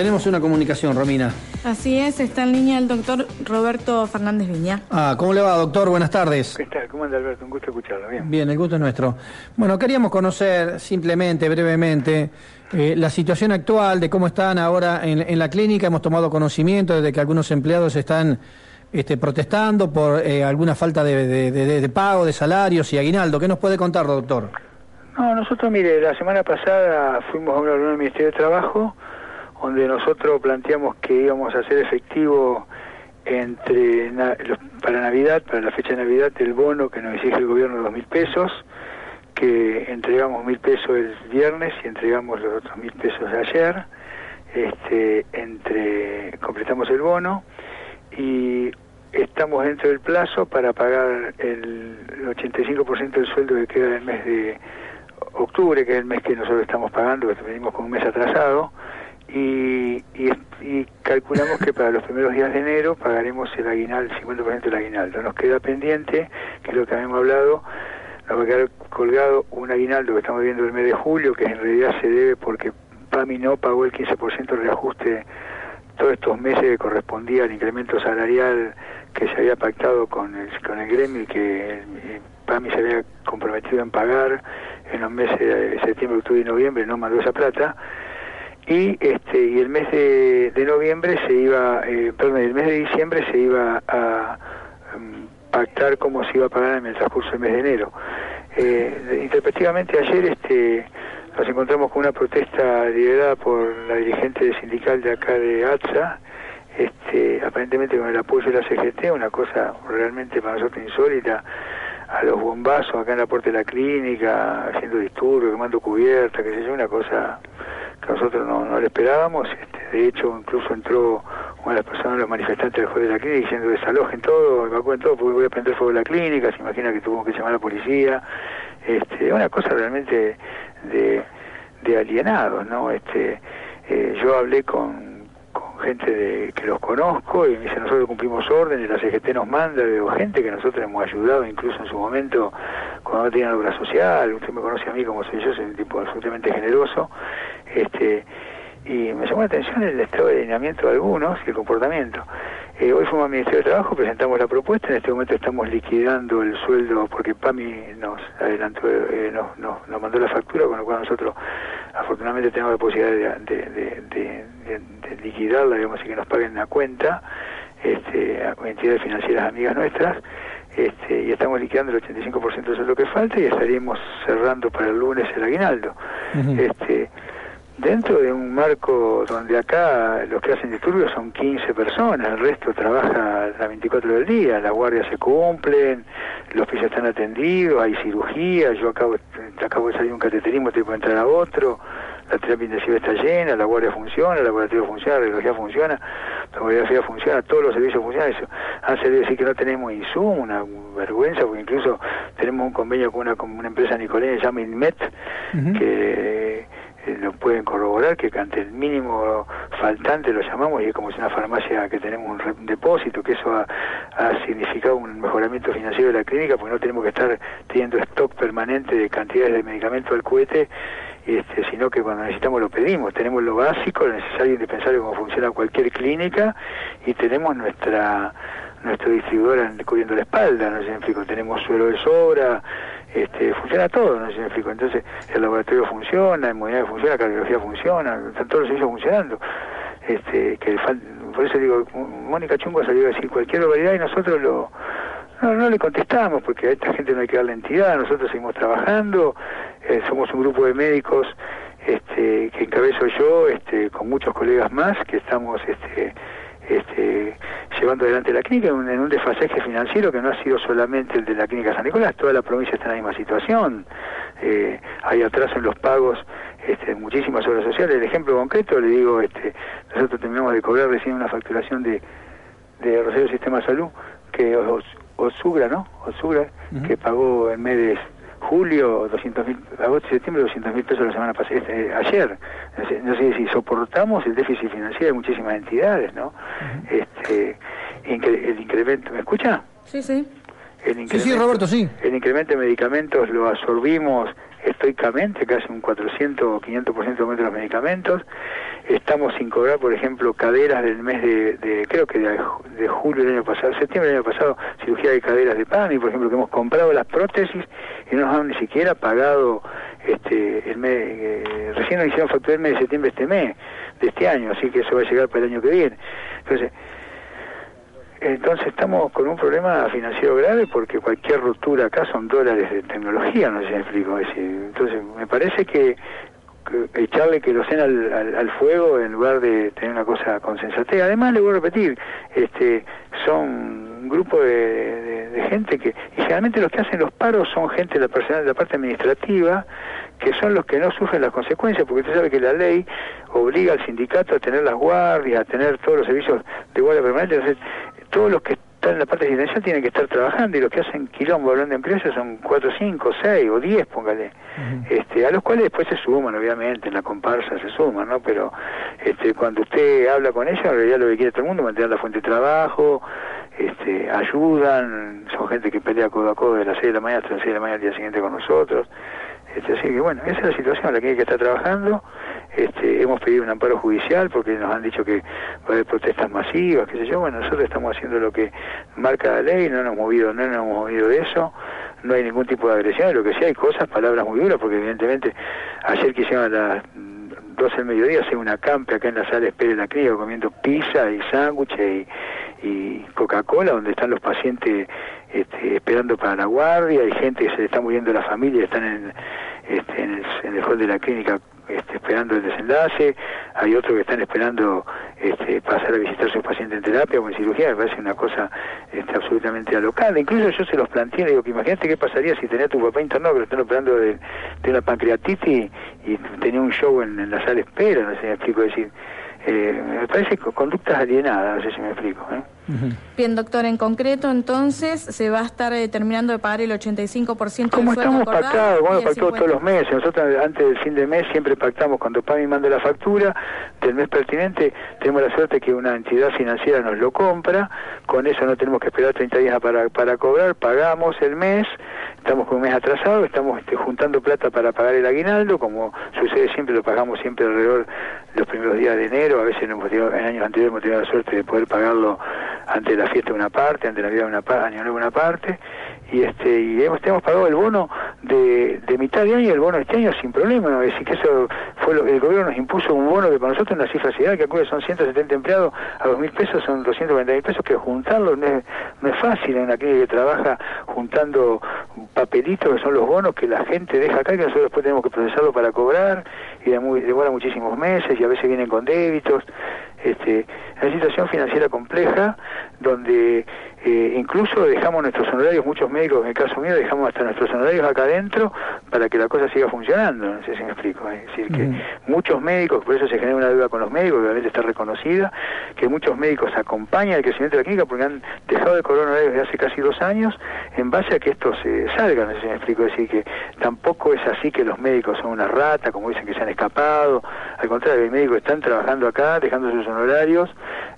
Tenemos una comunicación, Romina. Así es, está en línea el doctor Roberto Fernández Viña. Ah, ¿cómo le va, doctor? Buenas tardes. ¿Qué tal? ¿Cómo anda, Alberto? Un gusto escucharlo. Bien. Bien, el gusto es nuestro. Bueno, queríamos conocer simplemente, brevemente, eh, la situación actual de cómo están ahora en, la clínica. Hemos tomado conocimiento de que algunos empleados están este, protestando por eh, alguna falta de, de, pago, de salarios y aguinaldo. ¿Qué nos puede contar, doctor? No, nosotros, mire, la semana pasada fuimos a una reunión del Ministerio de Trabajo donde nosotros planteamos que íbamos a hacer efectivo entre para Navidad, para la fecha de Navidad, el bono que nos exige el gobierno de dos mil pesos, que entregamos mil pesos el viernes y entregamos los otros mil pesos ayer, este, entre completamos el bono y estamos dentro del plazo para pagar el 85% del sueldo que queda del mes de octubre, que es el mes que nosotros estamos pagando, venimos con un mes atrasado, y, y, calculamos que para los primeros días de enero pagaremos el aguinaldo, el 50% del aguinaldo. Nos queda pendiente, que es lo que habíamos hablado, nos va a quedar colgado un aguinaldo que estamos viendo el mes de julio, que en realidad se debe porque PAMI no pagó el 15% de reajuste todos estos meses que correspondía al incremento salarial que se había pactado con el, con el gremio y que PAMI se había comprometido en pagar en los meses de septiembre, octubre y noviembre, no mandó esa plata y este y el mes de, noviembre se iba eh, perdón el mes de diciembre se iba a em, pactar cómo se iba a pagar en el transcurso del mes de enero. Eh, interpretativamente ayer este nos encontramos con una protesta liderada por la dirigente sindical de acá de ATSA este aparentemente con el apoyo de la CGT una cosa realmente para nosotros insólita a los bombazos acá en la puerta de la clínica haciendo disturbios quemando cubierta que sé yo una cosa que nosotros no, no lo esperábamos. Este, de hecho, incluso entró una de las personas, los manifestantes del de la clínica, diciendo desalojen todo, evacúen todo, porque voy a prender fuego de la clínica. Se imagina que tuvo que llamar a la policía. Este, una cosa realmente de, de alienados, ¿no? Este, eh, yo hablé con, gente de, que los conozco y me dice nosotros cumplimos órdenes, la CGT nos manda, veo gente que nosotros hemos ayudado incluso en su momento cuando no tenían obra social, usted me conoce a mí como soy yo, soy un tipo absolutamente generoso, este y me llamó la atención el estado de alineamiento de algunos y el comportamiento. Eh, hoy fuimos al Ministerio de Trabajo, presentamos la propuesta, en este momento estamos liquidando el sueldo porque PAMI nos adelantó, eh, nos, nos, mandó la factura, con lo cual nosotros afortunadamente tenemos la posibilidad de, de, de, de liquidarla, digamos, y que nos paguen la cuenta, este, a entidades financieras amigas nuestras, este, y estamos liquidando el 85% de lo que falta y estaríamos cerrando para el lunes el aguinaldo. este, dentro de un marco donde acá los que hacen disturbios son 15 personas, el resto trabaja las 24 del día, las guardias se cumplen, los pisos están atendidos, hay cirugía, yo acabo, acabo de salir un cateterismo, tengo que entrar a otro, la terapia intensiva está llena, la guardia funciona, el laboratorio funciona, la radiología funciona, la radiología funciona, todos los servicios funcionan. Eso hace decir que no tenemos insumo, una vergüenza, porque incluso tenemos un convenio con una, con una empresa nicoleña, se llama Inmet, que eh, lo pueden corroborar, que ante el mínimo faltante lo llamamos y es como si una farmacia que tenemos un depósito, que eso ha, significado un mejoramiento financiero de la clínica, porque no tenemos que estar teniendo stock permanente de cantidades de medicamentos al cohete, este, sino que cuando necesitamos lo pedimos, tenemos lo básico, lo necesario, indispensable como funciona cualquier clínica y tenemos nuestra nuestro distribuidor cubriendo la espalda, no sé, tenemos suelo de sobra, este, funciona todo, ¿no? Significo. Entonces, el laboratorio funciona, la inmunidad funciona, la cardiología funciona, están todos los servicios funcionando. Este, que por eso digo, Mónica Chungo salió a decir cualquier barbaridad y nosotros lo, no, le contestamos porque a esta gente no hay que darle entidad, nosotros seguimos trabajando, eh, somos un grupo de médicos este, que encabezo yo, este, con muchos colegas más, que estamos este, este, llevando adelante la clínica en un, desfasaje financiero que no ha sido solamente el de la clínica San Nicolás, toda la provincia está en la misma situación, eh, hay atraso en los pagos este, muchísimas obras sociales, el ejemplo concreto le digo, este, nosotros terminamos de cobrar recién una facturación de, de Rosario Sistema de Salud, que Osugra, ¿no? Osugra, que pagó en mes julio, 200 mil, agosto y septiembre, 200 mil pesos la semana pasada, este, ayer. No sé, si soportamos el déficit financiero de muchísimas entidades, ¿no? este, el incremento, ¿me escucha? Sí, sí. El sí, sí, Roberto, sí. El incremento de medicamentos lo absorbimos estoicamente, casi un 400 o 500% de de los medicamentos. Estamos sin cobrar, por ejemplo, caderas del mes de, creo que de, julio del año pasado, septiembre del año pasado, cirugía de caderas de PAMI, por ejemplo, que hemos comprado las prótesis y no nos han ni siquiera pagado este el mes, eh, recién nos hicieron facturar el mes de septiembre este mes, de este año, así que eso va a llegar para el año que viene. Entonces, entonces estamos con un problema financiero grave porque cualquier ruptura acá son dólares de tecnología, no sé si me explico. entonces me parece que, echarle que lo al, al, fuego en lugar de tener una cosa con. Además, le voy a repetir, este, son un grupo de, gente que, y generalmente los que hacen los paros son gente de la, personal, de la parte administrativa, que son los que no sufren las consecuencias, porque usted sabe que la ley obliga al sindicato a tener las guardias, a tener todos los servicios de guardia permanente. Todos los que están en la parte residencial tienen que estar trabajando y los que hacen quilombo hablando de empresas son 4, 5, 6 o 10, póngale, este, a los cuales después se suman, obviamente, en la comparsa se suman, ¿no? Pero este, cuando usted habla con ellos, en realidad lo que quiere todo el mundo, mantener la fuente de trabajo, este, ayudan, son gente que pelea codo a codo de las 6 de la mañana hasta las 6 de la mañana al día siguiente con nosotros. Este, así que bueno, esa es la situación la que hay que estar trabajando. Este, hemos pedido un amparo judicial porque nos han dicho que va a haber protestas masivas, qué sé yo. Bueno, nosotros estamos haciendo lo que marca la ley, no nos hemos movido, no nos hemos movido de eso. No hay ningún tipo de agresión, lo que sí hay cosas, palabras muy duras, porque evidentemente ayer quisieron a las 12 del mediodía hacer una campe acá en la sala espera la clínica comiendo pizza y sándwiches y, y Coca-Cola, donde están los pacientes este, esperando para la guardia, hay gente que se le está muriendo la familia, están en, este, en, el, en el hall de la clínica este, esperando el desenlace, hay otros que están esperando este, pasar a visitar a sus pacientes en terapia o en cirugía, me parece una cosa este, absolutamente alocada. Incluso yo se los planteé, digo que imagínate qué pasaría si tenía tu papá internado que lo están operando de, de una pancreatitis y, tenía un show en, la sala espera, no sé me explico decir. Eh, me parece conductas alienadas, no sé si me explico. ¿eh? Bien, doctor, en concreto, entonces, se va a estar eh, terminando de pagar el 85% Como estamos pactados, como hemos pactado todos los meses. Nosotros antes del fin de mes siempre pactamos, cuando PAMI manda la factura del mes pertinente, tenemos la suerte que una entidad financiera nos lo compra, con eso no tenemos que esperar 30 días para, para cobrar, pagamos el mes, estamos con un mes atrasado, estamos este, juntando plata para pagar el aguinaldo, como sucede siempre, lo pagamos siempre alrededor de los primeros días de enero, a veces en años anteriores hemos tenido la suerte de poder pagarlo ante la fiesta una parte, ante la Navidad una parte, Año Nuevo una parte, y este y hemos, hemos pagado el bono de, de mitad de año el bono este año sin problema, es decir que eso fue lo que el gobierno nos impuso un bono que para nosotros es una cifra ciudad que acude son 170 empleados a 2.000 mil pesos, son 240 mil pesos, que juntarlo no es, no es fácil en aquella que trabaja juntando papelitos que son los bonos que la gente deja acá que nosotros después tenemos que procesarlo para cobrar y demora muchísimos meses y a veces vienen con débitos. Este, una situación financiera compleja donde eh, incluso dejamos nuestros honorarios, muchos médicos, en el caso mío, dejamos hasta nuestros honorarios acá adentro para que la cosa siga funcionando, no sé si me explico. Es decir, que muchos médicos, por eso se genera una deuda con los médicos, que obviamente está reconocida, que muchos médicos acompañan el crecimiento de la clínica porque han dejado de cobrar honorarios desde hace casi dos años en base a que esto se salga, no sé si me explico. Es decir, que tampoco es así que los médicos son una rata, como dicen que se han escapado, al contrario, los médicos están trabajando acá, dejando sus honorarios,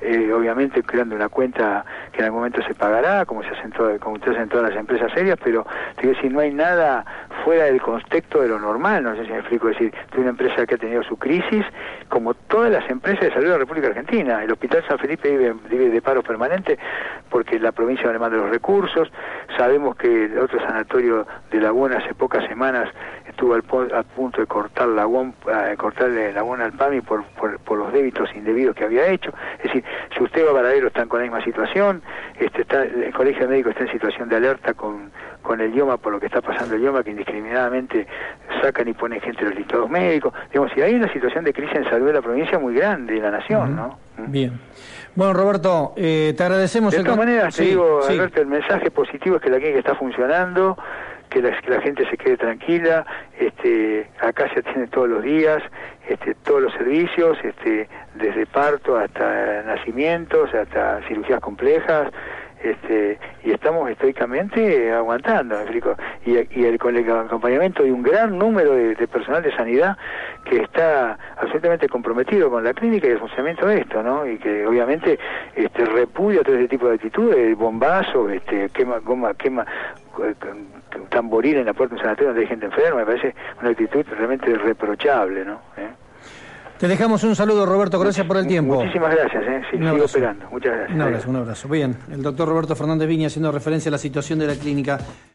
eh, obviamente creando una cuenta que en algún momento se pagará, como se hacen como ustedes en todas las empresas serias, pero te digo, decir, no hay nada fuera del contexto de lo normal, no sé si me explico, es decir, de una empresa que ha tenido su crisis, como todas las empresas de salud de la República Argentina. El Hospital San Felipe vive, de paro permanente porque la provincia no le manda los recursos, sabemos que el otro sanatorio de Laguna hace pocas semanas estuvo al, punto de cortar Laguna, eh, cortarle Laguna al PAMI por, por, los débitos indebidos que había hecho. Es decir, si usted va a Varadero están con la misma situación, este, está, el Colegio Médico está en situación de alerta con, con el idioma por lo que está pasando el idioma, que indiscriminadamente sacan y ponen gente en los listados médicos. Digamos, si hay una situación de crisis en salud de la provincia muy grande, en la nación, ¿no? Bien. Bueno, Roberto, eh, te agradecemos. De todas maneras, te digo, Alberto, el mensaje positivo es que la clínica está funcionando, que la, que la gente se quede tranquila, este, acá se atiende todos los días, este, todos los servicios, este, desde parto hasta nacimientos, hasta cirugías complejas, este, y estamos estoicamente aguantando. Y, el, con el acompañamiento de un gran número de, personal de sanidad que está absolutamente comprometido con la clínica y el funcionamiento de esto, ¿no? Y que obviamente este, repudia todo ese tipo de actitudes, bombazo, este, quema, goma, quema, tamboril en la puerta de un sanatorio donde hay gente enferma, me parece una actitud realmente reprochable, ¿no? ¿Eh? Te dejamos un saludo, Roberto, gracias por el tiempo. Muchísimas gracias, ¿eh? Sí, sigo esperando. Muchas gracias. Un abrazo, un abrazo. Bien, el doctor Roberto Fernández Viña haciendo referencia a la situación de la clínica.